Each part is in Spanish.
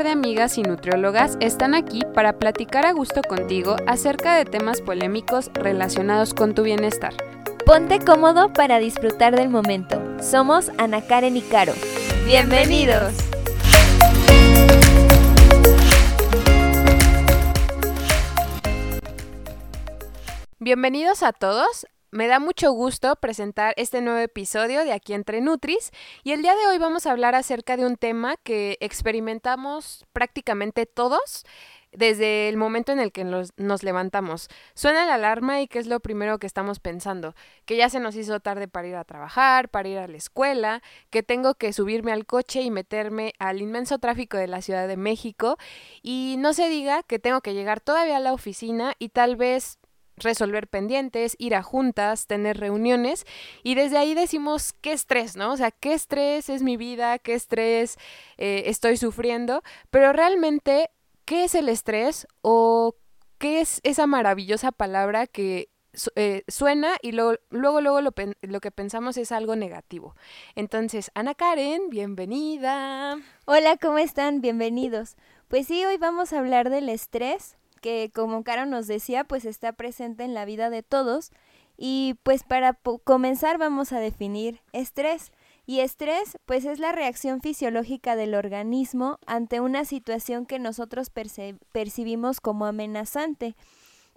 par de amigas y nutriólogas están aquí para platicar a gusto contigo acerca de temas polémicos relacionados con tu bienestar. Ponte cómodo para disfrutar del momento. Somos Ana Karen y Caro. ¡Bienvenidos! Bienvenidos a todos. Me da mucho gusto presentar este nuevo episodio de Aquí entre Nutris y el día de hoy vamos a hablar acerca de un tema que experimentamos prácticamente todos desde el momento en el que nos, levantamos. Suena la alarma y ¿qué es lo primero que estamos pensando? Que ya se nos hizo tarde para ir a trabajar, para ir a la escuela, que tengo que subirme al coche y meterme al inmenso tráfico de la Ciudad de México y no se diga que tengo que llegar todavía a la oficina y tal vez resolver pendientes, ir a juntas, tener reuniones y desde ahí decimos qué estrés, ¿no? O sea, qué estrés es mi vida, qué estrés eh, estoy sufriendo, pero realmente, ¿qué es el estrés o qué es esa maravillosa palabra que eh, suena y luego, luego lo, lo, que pensamos es algo negativo. Entonces, Ana Karen, bienvenida. Hola, ¿cómo están? Bienvenidos. Pues sí, hoy vamos a hablar del estrés, que como Caro nos decía, pues está presente en la vida de todos. Y pues para comenzar vamos a definir estrés. Y estrés, pues es la reacción fisiológica del organismo ante una situación que nosotros percibimos como amenazante.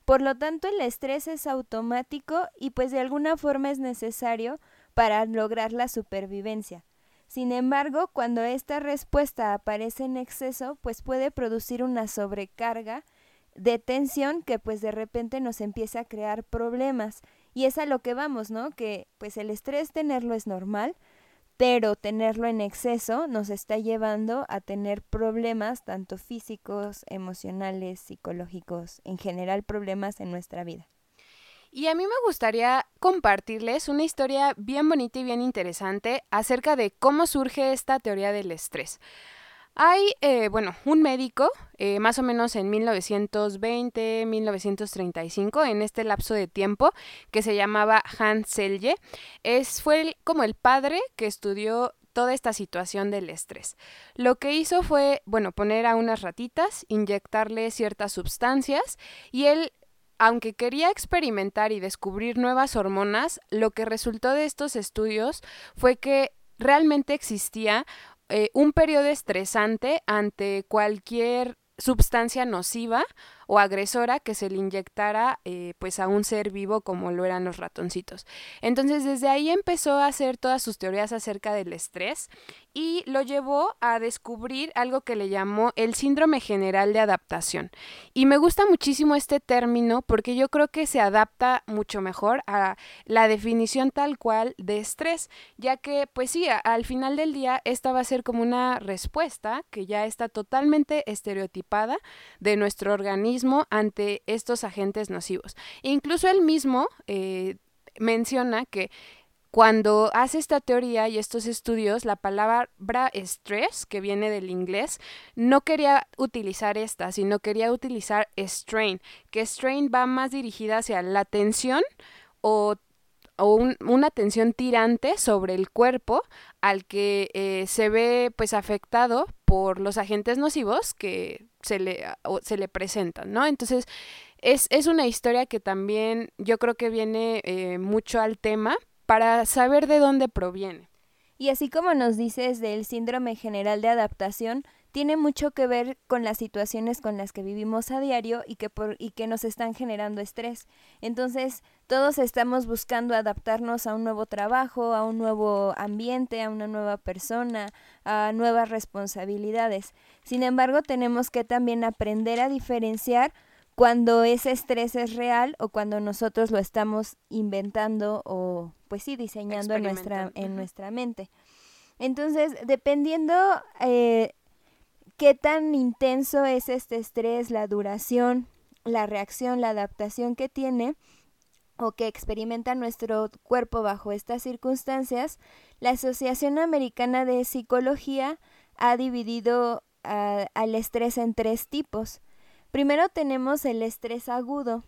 Por lo tanto, el estrés es automático y pues de alguna forma es necesario para lograr la supervivencia. Sin embargo, cuando esta respuesta aparece en exceso, pues puede producir una sobrecarga de tensión que pues de repente nos empieza a crear problemas. Y es a lo que vamos, ¿no? Que pues el estrés tenerlo es normal, pero tenerlo en exceso nos está llevando a tener problemas tanto físicos, emocionales, psicológicos, en general problemas en nuestra vida. Y a mí me gustaría compartirles una historia bien bonita y bien interesante acerca de cómo surge esta teoría del estrés. Hay, eh, bueno, un médico, eh, más o menos en 1920, 1935, en este lapso de tiempo, que se llamaba Hans Selye, es, fue como el padre que estudió toda esta situación del estrés. Lo que hizo fue, bueno, poner a unas ratitas, inyectarle ciertas sustancias y él aunque quería experimentar y descubrir nuevas hormonas, lo que resultó de estos estudios fue que realmente existía eh, un periodo estresante ante cualquier sustancia nociva o agresora que se le inyectara eh, pues a un ser vivo como lo eran los ratoncitos. Entonces desde ahí empezó a hacer todas sus teorías acerca del estrés y lo llevó a descubrir algo que le llamó el síndrome general de adaptación. Y me gusta muchísimo este término porque yo creo que se adapta mucho mejor a la definición tal cual de estrés, ya que pues sí, al final del día esta va a ser como una respuesta que ya está totalmente estereotipada de nuestro organismo ante estos agentes nocivos. incluso él mismo eh, menciona que cuando hace esta teoría y estos estudios, la palabra stress, que viene del inglés, no quería utilizar esta, sino quería utilizar strain, que strain va más dirigida hacia la tensión o, una tensión tirante sobre el cuerpo al que eh, se ve pues afectado por los agentes nocivos que se le, se le presentan, ¿no? Entonces, es, es, una historia que también yo creo que viene eh, mucho al tema para saber de dónde proviene. Y así como nos dices del síndrome general de adaptación, tiene mucho que ver con las situaciones con las que vivimos a diario y que, por, y que nos están generando estrés. Entonces, todos estamos buscando adaptarnos a un nuevo trabajo, a un nuevo ambiente, a una nueva persona, a nuevas responsabilidades. Sin embargo, tenemos que también aprender a diferenciar cuando ese estrés es real o cuando nosotros lo estamos inventando o pues sí diseñando en nuestra, en nuestra mente. Entonces, dependiendo eh, qué tan intenso es este estrés, la duración, la reacción, la adaptación que tiene o que experimenta nuestro cuerpo bajo estas circunstancias, la Asociación Americana de Psicología ha dividido ah, al estrés en tres tipos. Primero tenemos el estrés agudo.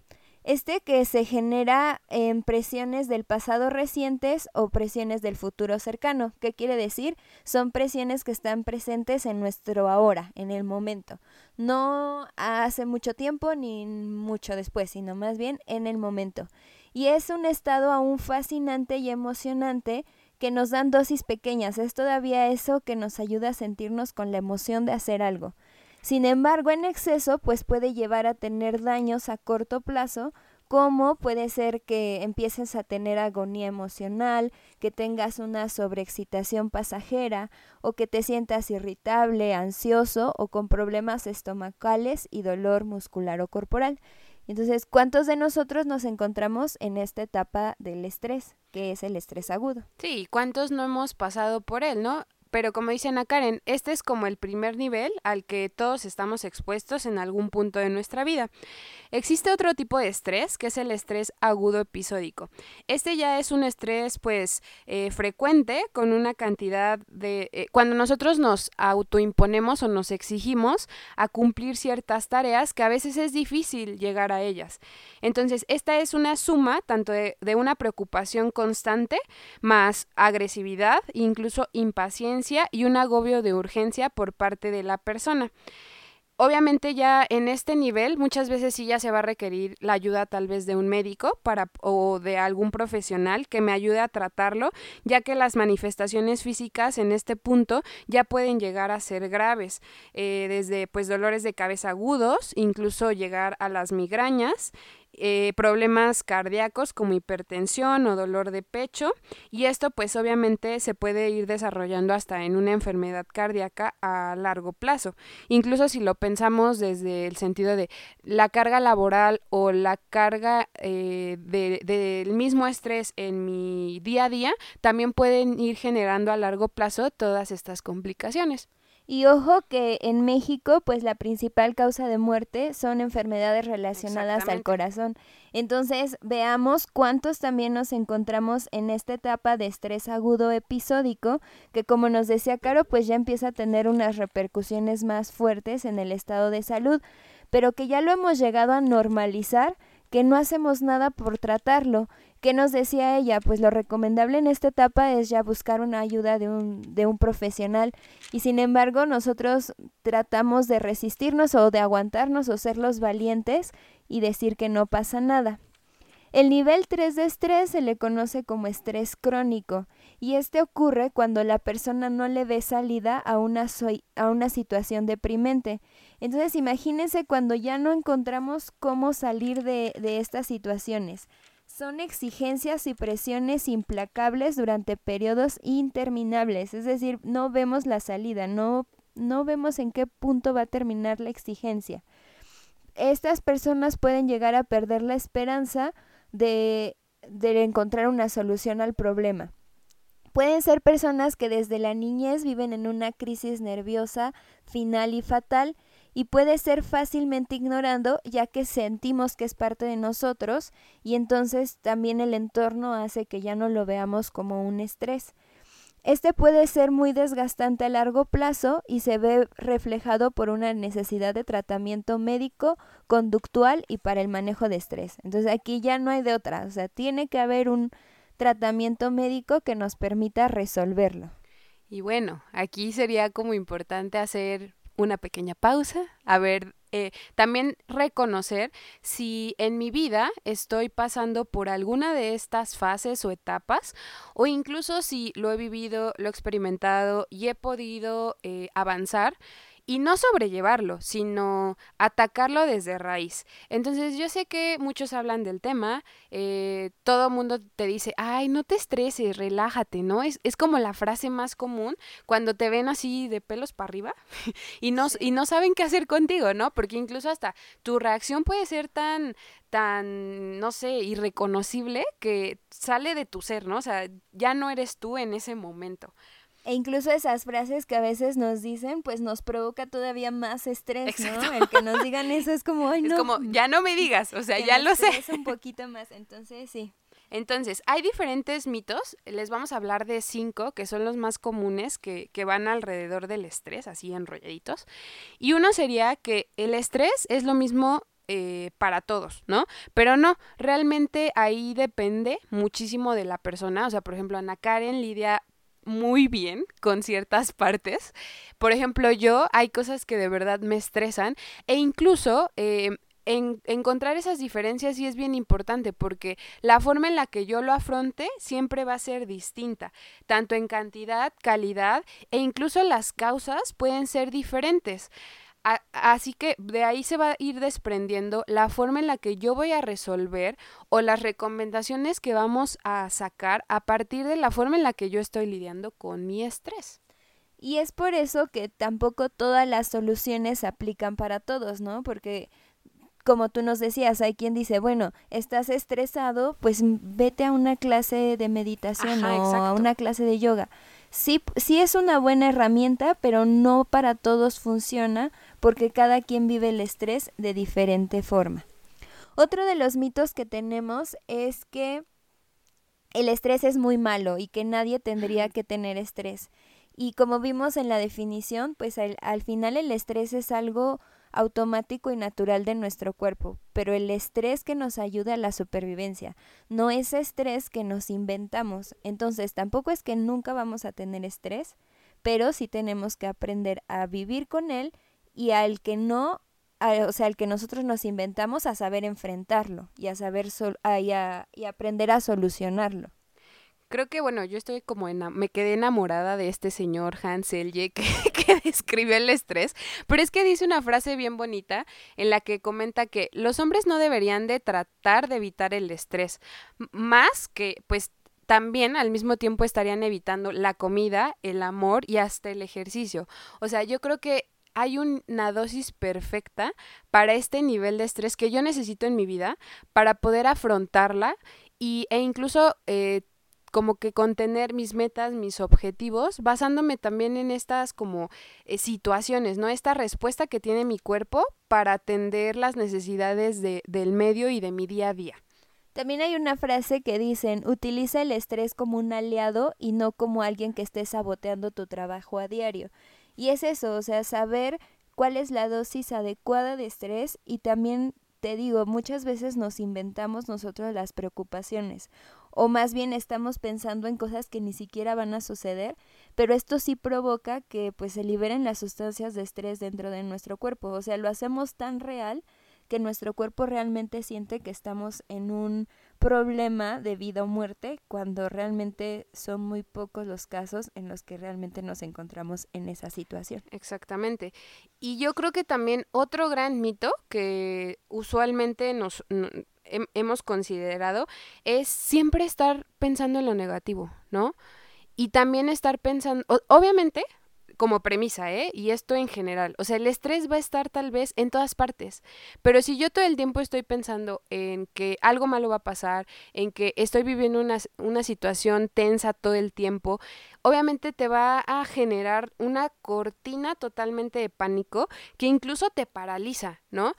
Este que se genera en presiones del pasado recientes o presiones del futuro cercano. ¿Qué quiere decir? Son presiones que están presentes en nuestro ahora, en el momento. No hace mucho tiempo ni mucho después, sino más bien en el momento. Y es un estado aún fascinante y emocionante que nos dan dosis pequeñas. Es todavía eso que nos ayuda a sentirnos con la emoción de hacer algo. Sin embargo, en exceso, pues puede llevar a tener daños a corto plazo, como puede ser que empieces a tener agonía emocional, que tengas una sobreexcitación pasajera o que te sientas irritable, ansioso o con problemas estomacales y dolor muscular o corporal. Entonces, ¿cuántos de nosotros nos encontramos en esta etapa del estrés, que es el estrés agudo? Sí, ¿cuántos no hemos pasado por él, no? Pero como dice Ana Karen, este es como el primer nivel al que todos estamos expuestos en algún punto de nuestra vida. Existe otro tipo de estrés, que es el estrés agudo episódico. Este ya es un estrés, pues, eh, frecuente, con una cantidad de... Eh, cuando nosotros nos autoimponemos o nos exigimos a cumplir ciertas tareas que a veces es difícil llegar a ellas. Entonces, esta es una suma tanto de, de una preocupación constante, más agresividad, incluso impaciencia, y un agobio de urgencia por parte de la persona. Obviamente ya en este nivel muchas veces sí ya se va a requerir la ayuda tal vez de un médico para, o de algún profesional que me ayude a tratarlo, ya que las manifestaciones físicas en este punto ya pueden llegar a ser graves, eh, desde pues dolores de cabeza agudos, incluso llegar a las migrañas, eh, problemas cardíacos como hipertensión o dolor de pecho y esto pues obviamente se puede ir desarrollando hasta en una enfermedad cardíaca a largo plazo. Incluso si lo pensamos desde el sentido de la carga laboral o la carga eh, del mismo estrés en mi día a día, también pueden ir generando a largo plazo todas estas complicaciones. Y ojo que en México, pues la principal causa de muerte son enfermedades relacionadas al corazón. Entonces, veamos cuántos también nos encontramos en esta etapa de estrés agudo episódico, que como nos decía Caro, pues ya empieza a tener unas repercusiones más fuertes en el estado de salud, pero que ya lo hemos llegado a normalizar que no hacemos nada por tratarlo. ¿Qué nos decía ella? Pues lo recomendable en esta etapa es ya buscar una ayuda de un, de un profesional y sin embargo nosotros tratamos de resistirnos o de aguantarnos o ser los valientes y decir que no pasa nada. El nivel 3 de estrés se le conoce como estrés crónico y este ocurre cuando la persona no le ve salida a una, a una situación deprimente. Entonces imagínense cuando ya no encontramos cómo salir de, de estas situaciones. Son exigencias y presiones implacables durante periodos interminables, es decir, no vemos la salida, no, no vemos en qué punto va a terminar la exigencia. Estas personas pueden llegar a perder la esperanza de, encontrar una solución al problema. Pueden ser personas que desde la niñez viven en una crisis nerviosa final y fatal y puede ser fácilmente ignorando ya que sentimos que es parte de nosotros y entonces también el entorno hace que ya no lo veamos como un estrés. Este puede ser muy desgastante a largo plazo y se ve reflejado por una necesidad de tratamiento médico, conductual y para el manejo de estrés. Entonces aquí ya no hay de otra, o sea, tiene que haber un tratamiento médico que nos permita resolverlo. Y bueno, aquí sería como importante hacer una pequeña pausa, a ver eh, también reconocer si en mi vida estoy pasando por alguna de estas fases o etapas o incluso si lo he vivido, lo he experimentado y he podido eh, avanzar y no sobrellevarlo, sino atacarlo desde raíz. Entonces yo sé que muchos hablan del tema, eh, todo mundo te dice, ay, no te estreses, relájate, ¿no? Es, es como la frase más común cuando te ven así de pelos para arriba y no, y no saben qué hacer contigo, ¿no? Porque incluso hasta tu reacción puede ser tan, tan, no sé, irreconocible que sale de tu ser, ¿no? O sea, ya no eres tú en ese momento. E incluso esas frases que a veces nos dicen, pues nos provoca todavía más estrés, ¿no? El que nos digan eso es como, ay, no. Es como, ya no me digas, o sea, ya lo sé. Es un poquito más, entonces sí. Entonces, hay diferentes mitos, les vamos a hablar de cinco, que son los más comunes, que, que van alrededor del estrés, así enrolladitos. Y uno sería que el estrés es lo mismo eh, para todos, ¿no? Pero no, realmente ahí depende muchísimo de la persona. O sea, por ejemplo, Ana Karen lidia muy bien con ciertas partes. Por ejemplo, yo hay cosas que de verdad me estresan e incluso eh, en, encontrar esas diferencias sí es bien importante porque la forma en la que yo lo afronte siempre va a ser distinta, tanto en cantidad, calidad e incluso las causas pueden ser diferentes así que de ahí se va a ir desprendiendo la forma en la que yo voy a resolver o las recomendaciones que vamos a sacar a partir de la forma en la que yo estoy lidiando con mi estrés. Y es por eso que tampoco todas las soluciones aplican para todos, ¿no? Porque como tú nos decías, hay quien dice, bueno, estás estresado, pues vete a una clase de meditación o a una clase de yoga. Sí, sí es una buena herramienta, pero no para todos funciona porque cada quien vive el estrés de diferente forma. Otro de los mitos que tenemos es que el estrés es muy malo y que nadie tendría que tener estrés. Y como vimos en la definición, pues al, al, final el estrés es algo automático y natural de nuestro cuerpo, pero el estrés que nos ayuda a la supervivencia, no es estrés que nos inventamos. Entonces tampoco es que nunca vamos a tener estrés, pero sí tenemos que aprender a vivir con él y al que no, o sea, al que nosotros nos inventamos a saber enfrentarlo y a saber y, y aprender a solucionarlo. Creo que, bueno, yo estoy como en, me quedé enamorada de este señor Hans Selye que, que describe el estrés, pero es que dice una frase bien bonita en la que comenta que los hombres no deberían de tratar de evitar el estrés, más que pues también al mismo tiempo estarían evitando la comida, el amor y hasta el ejercicio. O sea, yo creo que hay una dosis perfecta para este nivel de estrés que yo necesito en mi vida para poder afrontarla y, e incluso eh, como que contener mis metas, mis objetivos, basándome también en estas como eh, situaciones, ¿no? Esta respuesta que tiene mi cuerpo para atender las necesidades de, del medio y de mi día a día. También hay una frase que dicen, utiliza el estrés como un aliado y no como alguien que esté saboteando tu trabajo a diario. Y es eso, o sea, saber cuál es la dosis adecuada de estrés y también te digo, muchas veces nos inventamos nosotros las preocupaciones o más bien estamos pensando en cosas que ni siquiera van a suceder, pero esto sí provoca que pues se liberen las sustancias de estrés dentro de nuestro cuerpo, o sea, lo hacemos tan real que nuestro cuerpo realmente siente que estamos en un problema de vida o muerte cuando realmente son muy pocos los casos en los que realmente nos encontramos en esa situación. Exactamente. Y yo creo que también otro gran mito que usualmente nos hemos considerado es siempre estar pensando en lo negativo, ¿no? Y también estar pensando, obviamente, como premisa, ¿eh? Y esto en general. O sea, el estrés va a estar tal vez en todas partes. Pero si yo todo el tiempo estoy pensando en que algo malo va a pasar, en que estoy viviendo una, una situación tensa todo el tiempo, obviamente te va a generar una cortina totalmente de pánico que incluso te paraliza, ¿no?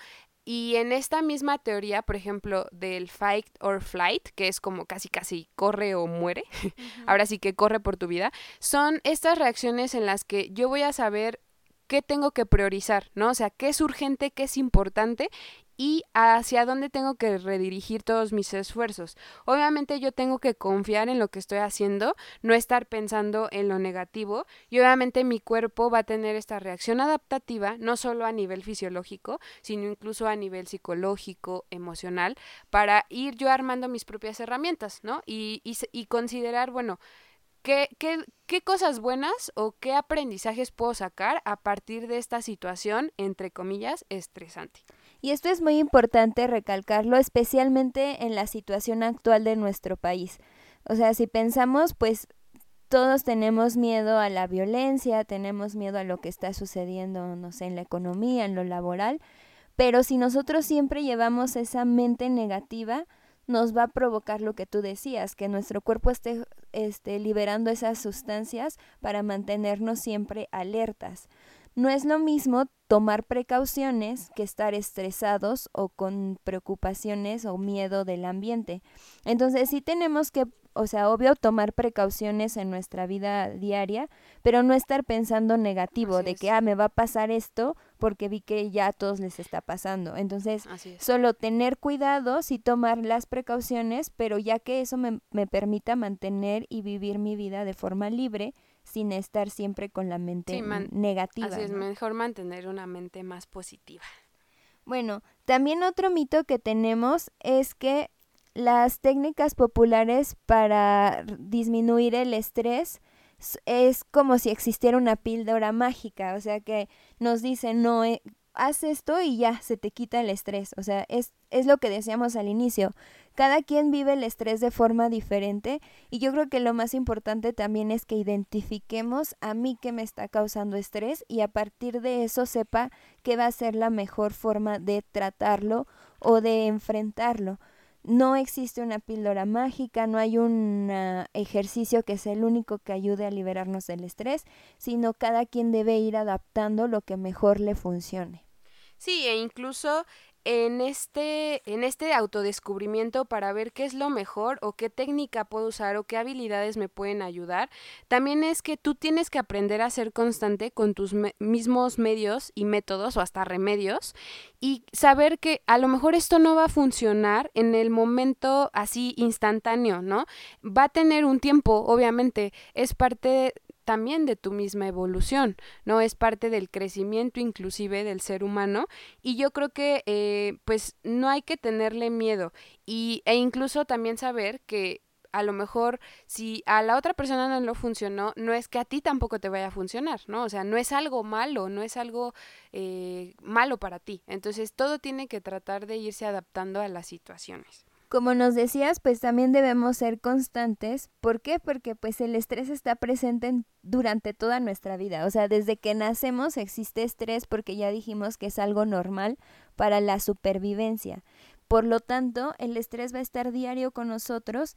Y en esta misma teoría, por ejemplo, del fight or flight, que es como casi casi corre o muere, ahora sí que corre por tu vida, son estas reacciones en las que yo voy a saber qué tengo que priorizar, ¿no? O sea, qué es urgente, qué es importante y hacia dónde tengo que redirigir todos mis esfuerzos. Obviamente yo tengo que confiar en lo que estoy haciendo, no estar pensando en lo negativo y obviamente mi cuerpo va a tener esta reacción adaptativa, no solo a nivel fisiológico, sino incluso a nivel psicológico, emocional, para ir yo armando mis propias herramientas, ¿no? Y, y, y considerar, bueno, ¿Qué, qué, qué cosas buenas o qué aprendizajes puedo sacar a partir de esta situación, entre comillas, estresante? Y esto es muy importante recalcarlo, especialmente en la situación actual de nuestro país. O sea, si pensamos, pues todos tenemos miedo a la violencia, tenemos miedo a lo que está sucediendo, no sé, en la economía, en lo laboral, pero si nosotros siempre llevamos esa mente negativa, nos va a provocar lo que tú decías, que nuestro cuerpo esté, esté liberando esas sustancias para mantenernos siempre alertas. No es lo mismo tomar precauciones que estar estresados o con preocupaciones o miedo del ambiente. Entonces sí tenemos que o sea, obvio tomar precauciones en nuestra vida diaria, pero no estar pensando negativo de que, ah, me va a pasar esto porque vi que ya a todos les está pasando. Entonces, solo tener cuidados y tomar las precauciones, pero ya que eso me, me permita mantener y vivir mi vida de forma libre, sin estar siempre con la mente negativa. Así es, mejor mantener una mente más positiva. Bueno, también otro mito que tenemos es que las técnicas populares para disminuir el estrés es como si existiera una píldora mágica, o sea que nos dicen, no, eh, haz esto y ya se te quita el estrés, o sea, es, es lo que decíamos al inicio, cada quien vive el estrés de forma diferente y yo creo que lo más importante también es que identifiquemos a mí que me está causando estrés y a partir de eso sepa qué va a ser la mejor forma de tratarlo o de enfrentarlo. No existe una píldora mágica, no hay un ah, ejercicio que sea el único que ayude a liberarnos del estrés, sino cada quien debe ir adaptando lo que mejor le funcione. Sí, e incluso en este, en este autodescubrimiento para ver qué es lo mejor o qué técnica puedo usar o qué habilidades me pueden ayudar, también es que tú tienes que aprender a ser constante con tus mismos medios y métodos o hasta remedios y saber que a lo mejor esto no va a funcionar en el momento así instantáneo, ¿no? Va a tener un tiempo, obviamente, es parte también de tu misma evolución, ¿no? Es parte del crecimiento inclusive del ser humano y yo creo que eh, pues no hay que tenerle miedo y, e incluso también saber que a lo mejor si a la otra persona no lo funcionó, no es que a ti tampoco te vaya a funcionar, ¿no? O sea, no es algo malo, no es algo eh, malo para ti. Entonces todo tiene que tratar de irse adaptando a las situaciones. Como nos decías, pues también debemos ser constantes. ¿Por qué? Porque pues el estrés está presente durante toda nuestra vida. O sea, desde que nacemos existe estrés porque ya dijimos que es algo normal para la supervivencia. Por lo tanto, el estrés va a estar diario con nosotros.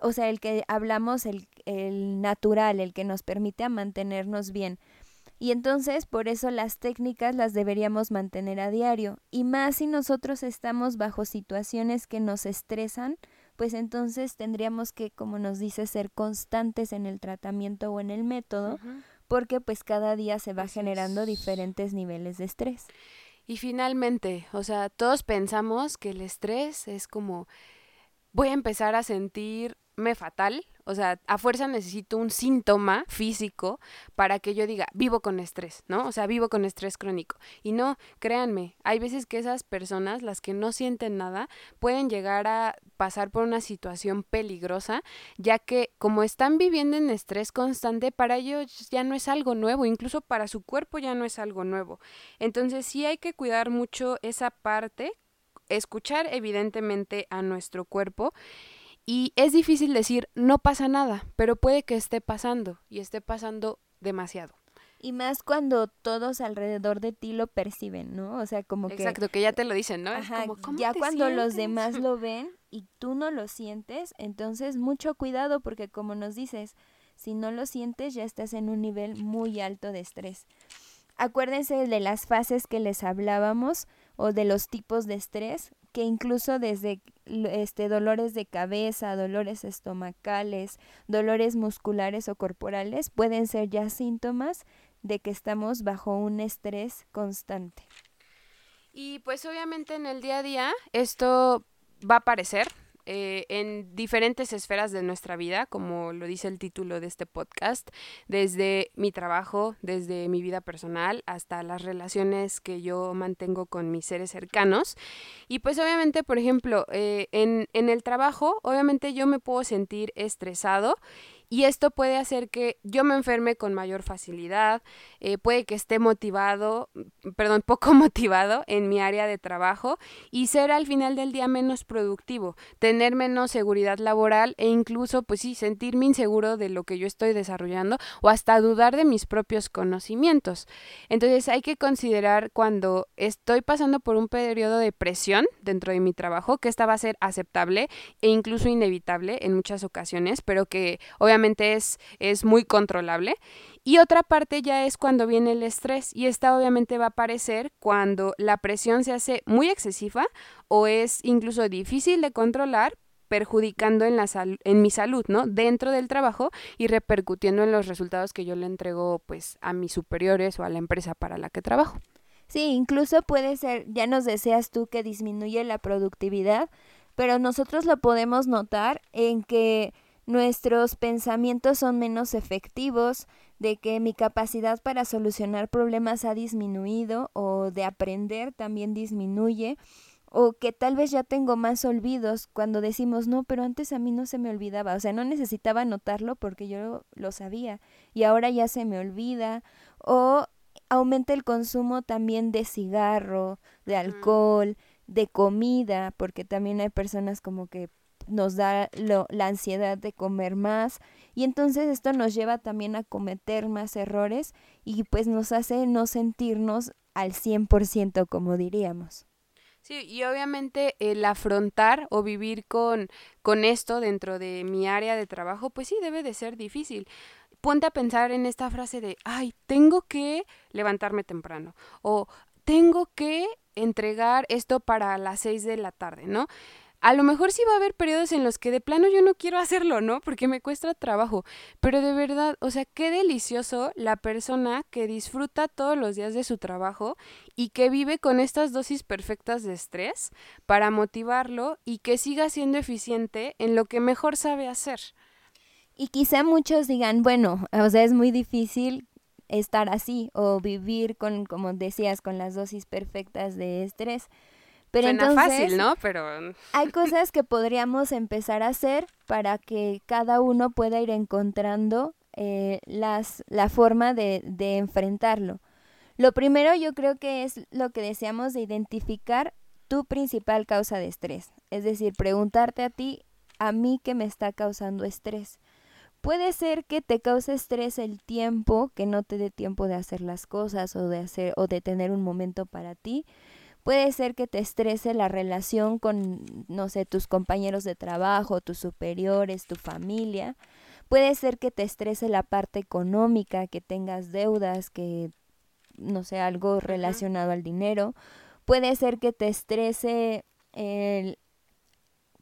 O sea, el que hablamos, el, el natural, el que nos permite mantenernos bien. Y entonces por eso las técnicas las deberíamos mantener a diario. Y más si nosotros estamos bajo situaciones que nos estresan, pues entonces tendríamos que, como nos dice, ser constantes en el tratamiento o en el método, porque pues cada día se va generando diferentes niveles de estrés. Y finalmente, o sea, todos pensamos que el estrés es como voy a empezar a sentirme fatal o sea, a fuerza necesito un síntoma físico para que yo diga, vivo con estrés, ¿no? O sea, vivo con estrés crónico. Y no, créanme, hay veces que esas personas, las que no sienten nada, pueden llegar a pasar por una situación peligrosa, ya que como están viviendo en estrés constante, para ellos ya no es algo nuevo, incluso para su cuerpo ya no es algo nuevo. Entonces sí hay que cuidar mucho esa parte, escuchar evidentemente a nuestro cuerpo y es difícil decir, no pasa nada, pero puede que esté pasando y esté pasando demasiado. Y más cuando todos alrededor de ti lo perciben, ¿no? O sea, como que... Exacto, que ya te lo dicen, ¿no? Ajá, ya cuando los demás lo ven y tú no lo sientes, entonces mucho cuidado porque como nos dices, si no lo sientes ya estás en un nivel muy alto de estrés. Acuérdense de las fases que les hablábamos o de los tipos de estrés, que incluso desde este dolores de cabeza, dolores estomacales, dolores musculares o corporales pueden ser ya síntomas de que estamos bajo un estrés constante. Y pues obviamente en el día a día esto va a aparecer, eh, en diferentes esferas de nuestra vida, como lo dice el título de este podcast, desde mi trabajo, desde mi vida personal, hasta las relaciones que yo mantengo con mis seres cercanos. Y pues obviamente, por ejemplo, eh, en, en el trabajo, obviamente yo me puedo sentir estresado y esto puede hacer que yo me enferme con mayor facilidad, eh, puede que esté motivado, mm, perdón, poco motivado en mi área de trabajo y ser al final del día menos productivo, tener menos seguridad laboral e incluso, pues sí, sentirme inseguro de lo que yo estoy desarrollando o hasta dudar de mis propios conocimientos. Entonces hay que considerar cuando estoy pasando por un periodo de presión dentro de mi trabajo, que esta va a ser aceptable e incluso inevitable en muchas ocasiones, pero que obviamente es, muy controlable. Y otra parte ya es cuando viene el estrés y esta obviamente va a aparecer cuando la presión se hace muy excesiva o es incluso difícil de controlar perjudicando en, la en mi salud, ¿no? Dentro del trabajo y repercutiendo en los resultados que yo le entrego pues a mis superiores o a la empresa para la que trabajo. Sí, incluso puede ser, ya nos deseas tú que disminuye la productividad, pero nosotros lo podemos notar en que nuestros pensamientos son menos efectivos, de que mi capacidad para solucionar problemas ha disminuido o de aprender también disminuye o que tal vez ya tengo más olvidos cuando decimos, no, pero antes a mí no se me olvidaba, o sea, no necesitaba notarlo porque yo lo sabía y ahora ya se me olvida, o aumenta el consumo también de cigarro, de alcohol, de comida, porque también hay personas como que nos da lo, la ansiedad de comer más y entonces esto nos lleva también a cometer más errores y pues nos hace no sentirnos al 100% como diríamos. Sí, y obviamente el afrontar o vivir con, con esto dentro de mi área de trabajo, pues sí, debe de ser difícil. Ponte a pensar en esta frase de, ay, tengo que levantarme temprano o tengo que entregar esto para las seis de la tarde, ¿no? A lo mejor sí va a haber periodos en los que de plano yo no quiero hacerlo, ¿no? Porque me cuesta trabajo. Pero de verdad, o sea, qué delicioso la persona que disfruta todos los días de su trabajo y que vive con estas dosis perfectas de estrés para motivarlo y que siga siendo eficiente en lo que mejor sabe hacer. Y quizá muchos digan, bueno, o sea, es muy difícil estar así o vivir con, como decías, con las dosis perfectas de estrés. Pero Suena fácil, ¿no? Pero... Hay cosas que podríamos empezar a hacer para que cada uno pueda ir encontrando eh, las, la forma de, de enfrentarlo. Lo primero yo creo que es lo que deseamos de identificar tu principal causa de estrés. Es decir, preguntarte a ti, a mí qué me está causando estrés. Puede ser que te cause estrés el tiempo, que no te dé tiempo de hacer las cosas o de hacer o de tener un momento para ti. Puede ser que te estrese la relación con, no sé, tus compañeros de trabajo, tus superiores, tu familia. Puede ser que te estrese la parte económica, que tengas deudas, que, no sé, algo relacionado al dinero. Puede ser que te estrese el,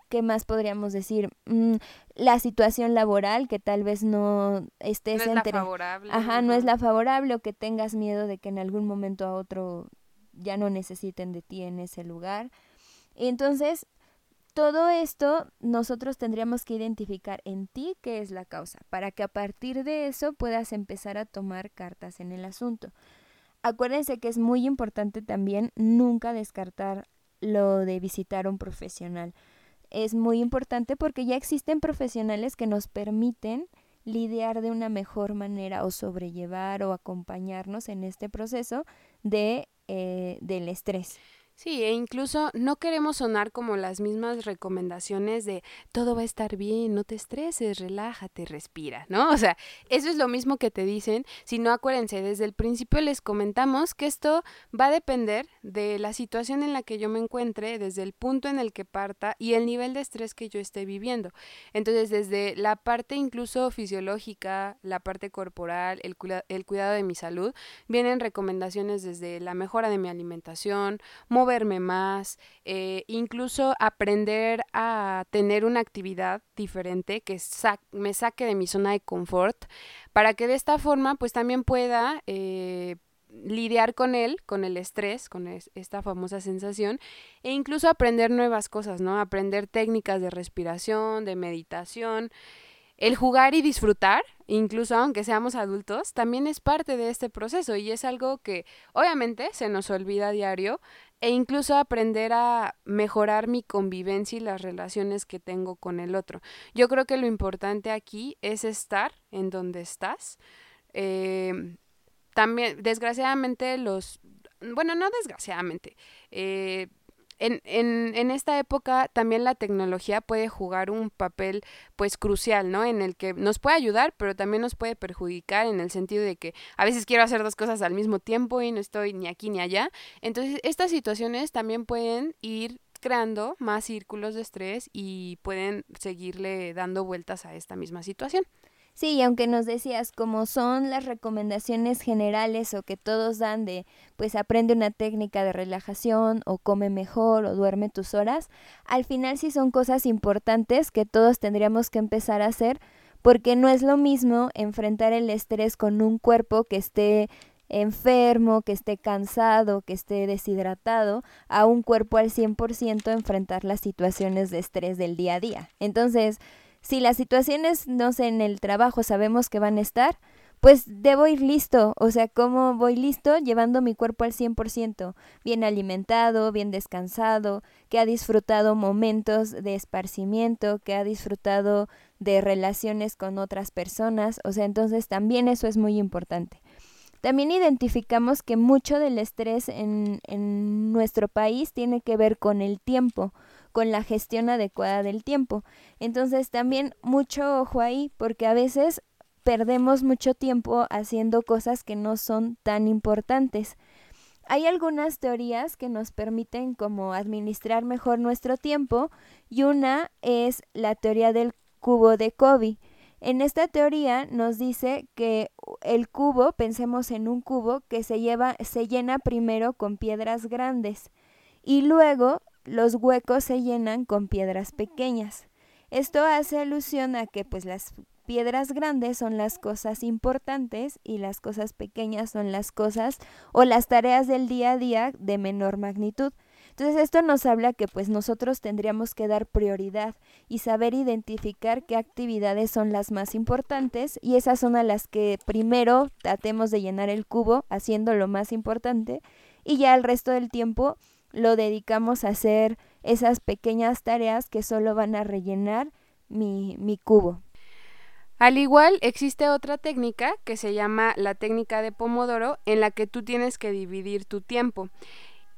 ¿qué más podríamos decir? Mm, la situación laboral, que tal vez no estés no es La favorable. Ajá, no es la favorable o que tengas miedo de que en algún momento a otro ya no necesiten de ti en ese lugar. Entonces, todo esto nosotros tendríamos que identificar en ti qué es la causa, para que a partir de eso puedas empezar a tomar cartas en el asunto. Acuérdense que es muy importante también nunca descartar lo de visitar a un profesional. Es muy importante porque ya existen profesionales que nos permiten lidiar de una mejor manera o sobrellevar o acompañarnos en este proceso de eh, del estrés. Sí, e incluso no queremos sonar como las mismas recomendaciones de todo va a estar bien, no te estreses, relájate, respira, ¿no? O sea, eso es lo mismo que te dicen, si no acuérdense, desde el principio les comentamos que esto va a depender de la situación en la que yo me encuentre, desde el punto en el que parta y el nivel de estrés que yo esté viviendo. Entonces, desde la parte incluso fisiológica, la parte corporal, el, el cuidado de mi salud, vienen recomendaciones desde la mejora de mi alimentación, verme más, eh, incluso aprender a tener una actividad diferente que me saque de mi zona de confort, para que de esta forma pues también pueda eh, lidiar con él, con el estrés, con esta famosa sensación, e incluso aprender nuevas cosas, ¿no? Aprender técnicas de respiración, de meditación. El jugar y disfrutar, incluso aunque seamos adultos, también es parte de este proceso y es algo que obviamente se nos olvida a diario, e incluso aprender a mejorar mi convivencia y las relaciones que tengo con el otro. Yo creo que lo importante aquí es estar en donde estás. Eh, también, desgraciadamente, los, bueno, no desgraciadamente, eh, en, en, en, esta época también la tecnología puede jugar un papel pues crucial, ¿no? En el que nos puede ayudar, pero también nos puede perjudicar en el sentido de que a veces quiero hacer dos cosas al mismo tiempo y no estoy ni aquí ni allá. Entonces, estas situaciones también pueden ir creando más círculos de estrés y pueden seguirle dando vueltas a esta misma situación. Sí, y aunque nos decías como son las recomendaciones generales o que todos dan de pues aprende una técnica de relajación o come mejor o duerme tus horas, al final sí son cosas importantes que todos tendríamos que empezar a hacer porque no es lo mismo enfrentar el estrés con un cuerpo que esté enfermo, que esté cansado, que esté deshidratado, a un cuerpo al 100% enfrentar las situaciones de estrés del día a día. Entonces, si las situaciones, no sé, en el trabajo sabemos que van a estar, pues debo ir listo, o sea, ¿cómo voy listo? Llevando mi cuerpo al 100%, bien alimentado, bien descansado, que ha disfrutado momentos de esparcimiento, que ha disfrutado de relaciones con otras personas, o sea, entonces también eso es muy importante. También identificamos que mucho del estrés en, en nuestro país tiene que ver con el tiempo, con la gestión adecuada del tiempo. Entonces también mucho ojo ahí porque a veces perdemos mucho tiempo haciendo cosas que no son tan importantes. Hay algunas teorías que nos permiten como administrar mejor nuestro tiempo y una es la teoría del cubo de Kobe. En esta teoría nos dice que el cubo, pensemos en un cubo que se lleva se llena primero con piedras grandes y luego los huecos se llenan con piedras pequeñas. Esto hace alusión a que pues las piedras grandes son las cosas importantes y las cosas pequeñas son las cosas o las tareas del día a día de menor magnitud. Entonces esto nos habla que pues nosotros tendríamos que dar prioridad y saber identificar qué actividades son las más importantes y esas son a las que primero tratemos de llenar el cubo haciendo lo más importante y ya el resto del tiempo lo dedicamos a hacer esas pequeñas tareas que solo van a rellenar mi, mi cubo. Al igual, existe otra técnica que se llama la técnica de Pomodoro, en la que tú tienes que dividir tu tiempo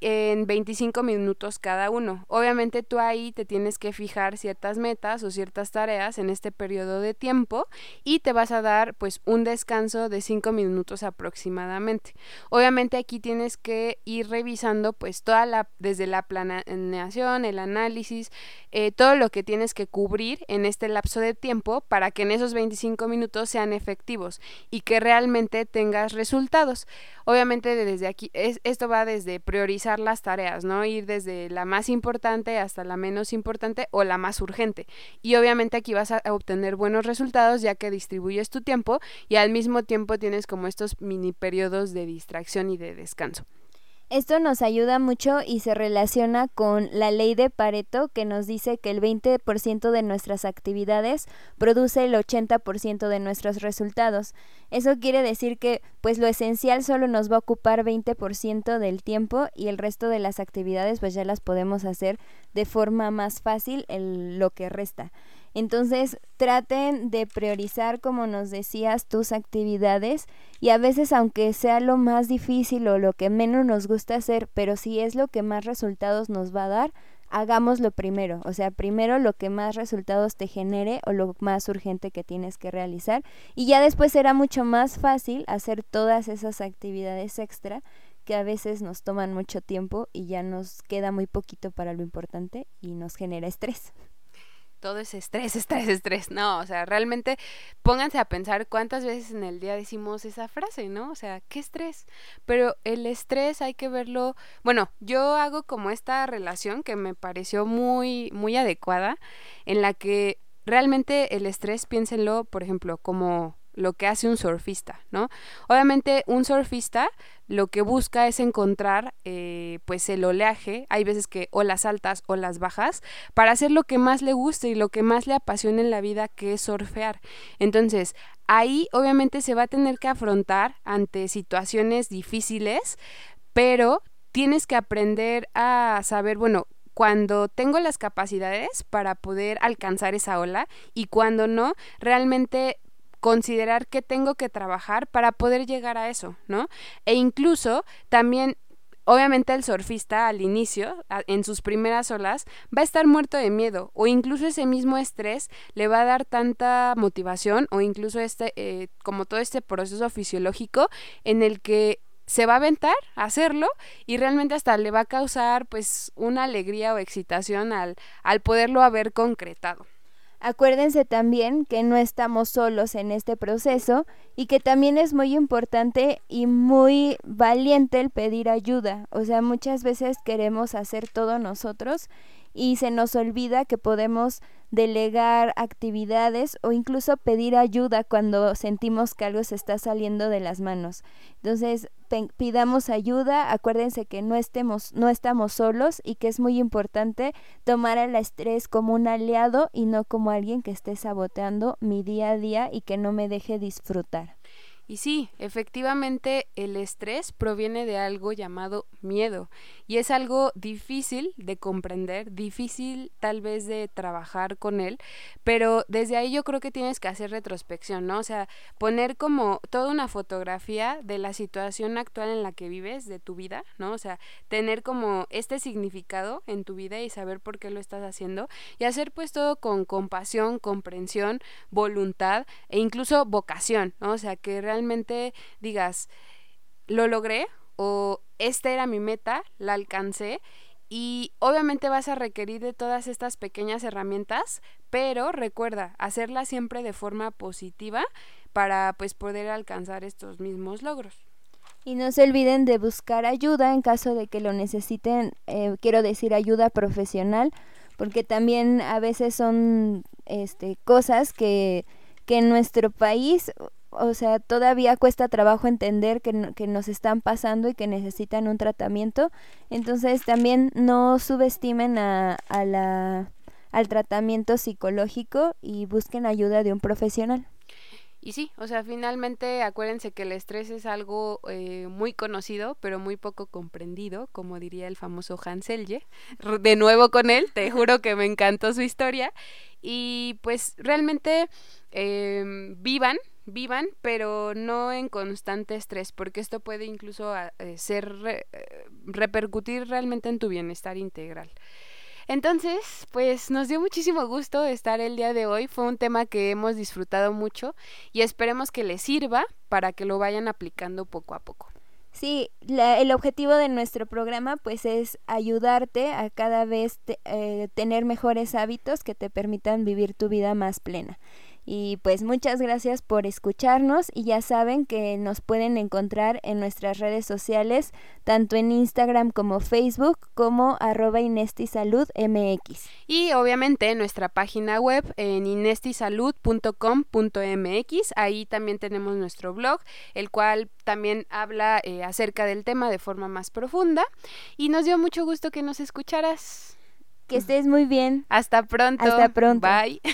en 25 minutos cada uno. Obviamente tú ahí te tienes que fijar ciertas metas o ciertas tareas en este periodo de tiempo y te vas a dar pues un descanso de 5 minutos aproximadamente. Obviamente aquí tienes que ir revisando pues toda la desde la planeación, el análisis, eh, todo lo que tienes que cubrir en este lapso de tiempo para que en esos 25 minutos sean efectivos y que realmente tengas resultados. Obviamente desde aquí es, esto va desde priorizar las tareas, ¿no? Ir desde la más importante hasta la menos importante o la más urgente. Y obviamente aquí vas a obtener buenos resultados ya que distribuyes tu tiempo y al mismo tiempo tienes como estos mini periodos de distracción y de descanso. Esto nos ayuda mucho y se relaciona con la ley de Pareto que nos dice que el 20% de nuestras actividades produce el 80% de nuestros resultados. Eso quiere decir que pues lo esencial solo nos va a ocupar 20% del tiempo y el resto de las actividades pues ya las podemos hacer de forma más fácil lo que resta. Entonces, traten de priorizar, como nos decías, tus actividades y a veces, aunque sea lo más difícil o lo que menos nos gusta hacer, pero si es lo que más resultados nos va a dar, hagámoslo primero. O sea, primero lo que más resultados te genere o lo más urgente que tienes que realizar y ya después será mucho más fácil hacer todas esas actividades extra que a veces nos toman mucho tiempo y ya nos queda muy poquito para lo importante y nos genera estrés todo es estrés, estrés, estrés. No, o sea, realmente pónganse a pensar cuántas veces en el día decimos esa frase, ¿no? O sea, ¿qué estrés? Pero el estrés hay que verlo, bueno, yo hago como esta relación que me pareció muy, muy adecuada, en la que realmente el estrés, piénsenlo, por ejemplo, como lo que hace un surfista, ¿no? Obviamente un surfista lo que busca es encontrar eh, pues el oleaje, hay veces que o las altas o las bajas, para hacer lo que más le guste y lo que más le apasiona en la vida que es surfear. Entonces, ahí obviamente se va a tener que afrontar ante situaciones difíciles, pero tienes que aprender a saber, bueno, cuando tengo las capacidades para poder alcanzar esa ola y cuando no, realmente considerar que tengo que trabajar para poder llegar a eso, ¿no? E incluso también Obviamente el surfista al inicio, en sus primeras olas, va a estar muerto de miedo o incluso ese mismo estrés le va a dar tanta motivación o incluso este, eh, como todo este proceso fisiológico en el que se va a aventar a hacerlo y realmente hasta le va a causar pues una alegría o excitación al, al poderlo haber concretado. Acuérdense también que no estamos solos en este proceso y que también es muy importante y muy valiente el pedir ayuda. O sea, muchas veces queremos hacer todo nosotros y se nos olvida que podemos delegar actividades o incluso pedir ayuda cuando sentimos que algo se está saliendo de las manos. Entonces, pidamos ayuda, acuérdense que no estemos no estamos solos y que es muy importante tomar al estrés como un aliado y no como alguien que esté saboteando mi día a día y que no me deje disfrutar. Y sí, efectivamente el estrés proviene de algo llamado miedo y es algo difícil de comprender, difícil tal vez de trabajar con él, pero desde ahí yo creo que tienes que hacer retrospección, ¿no? O sea, poner como toda una fotografía de la situación actual en la que vives, de tu vida, ¿no? O sea, tener como este significado en tu vida y saber por qué lo estás haciendo y hacer pues todo con compasión, comprensión, voluntad e incluso vocación, ¿no? O sea, que digas, lo logré o esta era mi meta, la alcancé y obviamente vas a requerir de todas estas pequeñas herramientas, pero recuerda, hacerlas siempre de forma positiva para pues poder alcanzar estos mismos logros. Y no se olviden de buscar ayuda en caso de que lo necesiten, eh, quiero decir ayuda profesional, porque también a veces son este, cosas que, que en nuestro país o sea, todavía cuesta trabajo entender que, que, nos están pasando y que necesitan un tratamiento. Entonces también no subestimen a, a la, al tratamiento psicológico y busquen ayuda de un profesional. Y sí, o sea, finalmente acuérdense que el estrés es algo eh, muy conocido, pero muy poco comprendido, como diría el famoso Hans Selye. De nuevo con él, te juro que me encantó su historia. Y pues realmente eh, vivan, vivan, pero no en constante estrés, porque esto puede incluso ah, eh, ser eh, repercutir realmente en tu bienestar integral. Entonces, pues nos dio muchísimo gusto estar el día de hoy. Fue un tema que hemos disfrutado mucho y esperemos que les sirva para que lo vayan aplicando poco a poco. Sí, el objetivo de nuestro programa pues es ayudarte a cada vez eh, tener mejores hábitos que te permitan vivir tu vida más plena. Y pues muchas gracias por escucharnos y ya saben que nos pueden encontrar en nuestras redes sociales, tanto en Instagram como Facebook, como arroba inestisaludmx. Y obviamente en nuestra página web en inestisalud.com.mx, ahí también tenemos nuestro blog, el cual también habla eh, acerca del tema de forma más profunda. Y nos dio mucho gusto que nos escucharas. Que estés muy bien. Hasta pronto. Hasta pronto. Bye.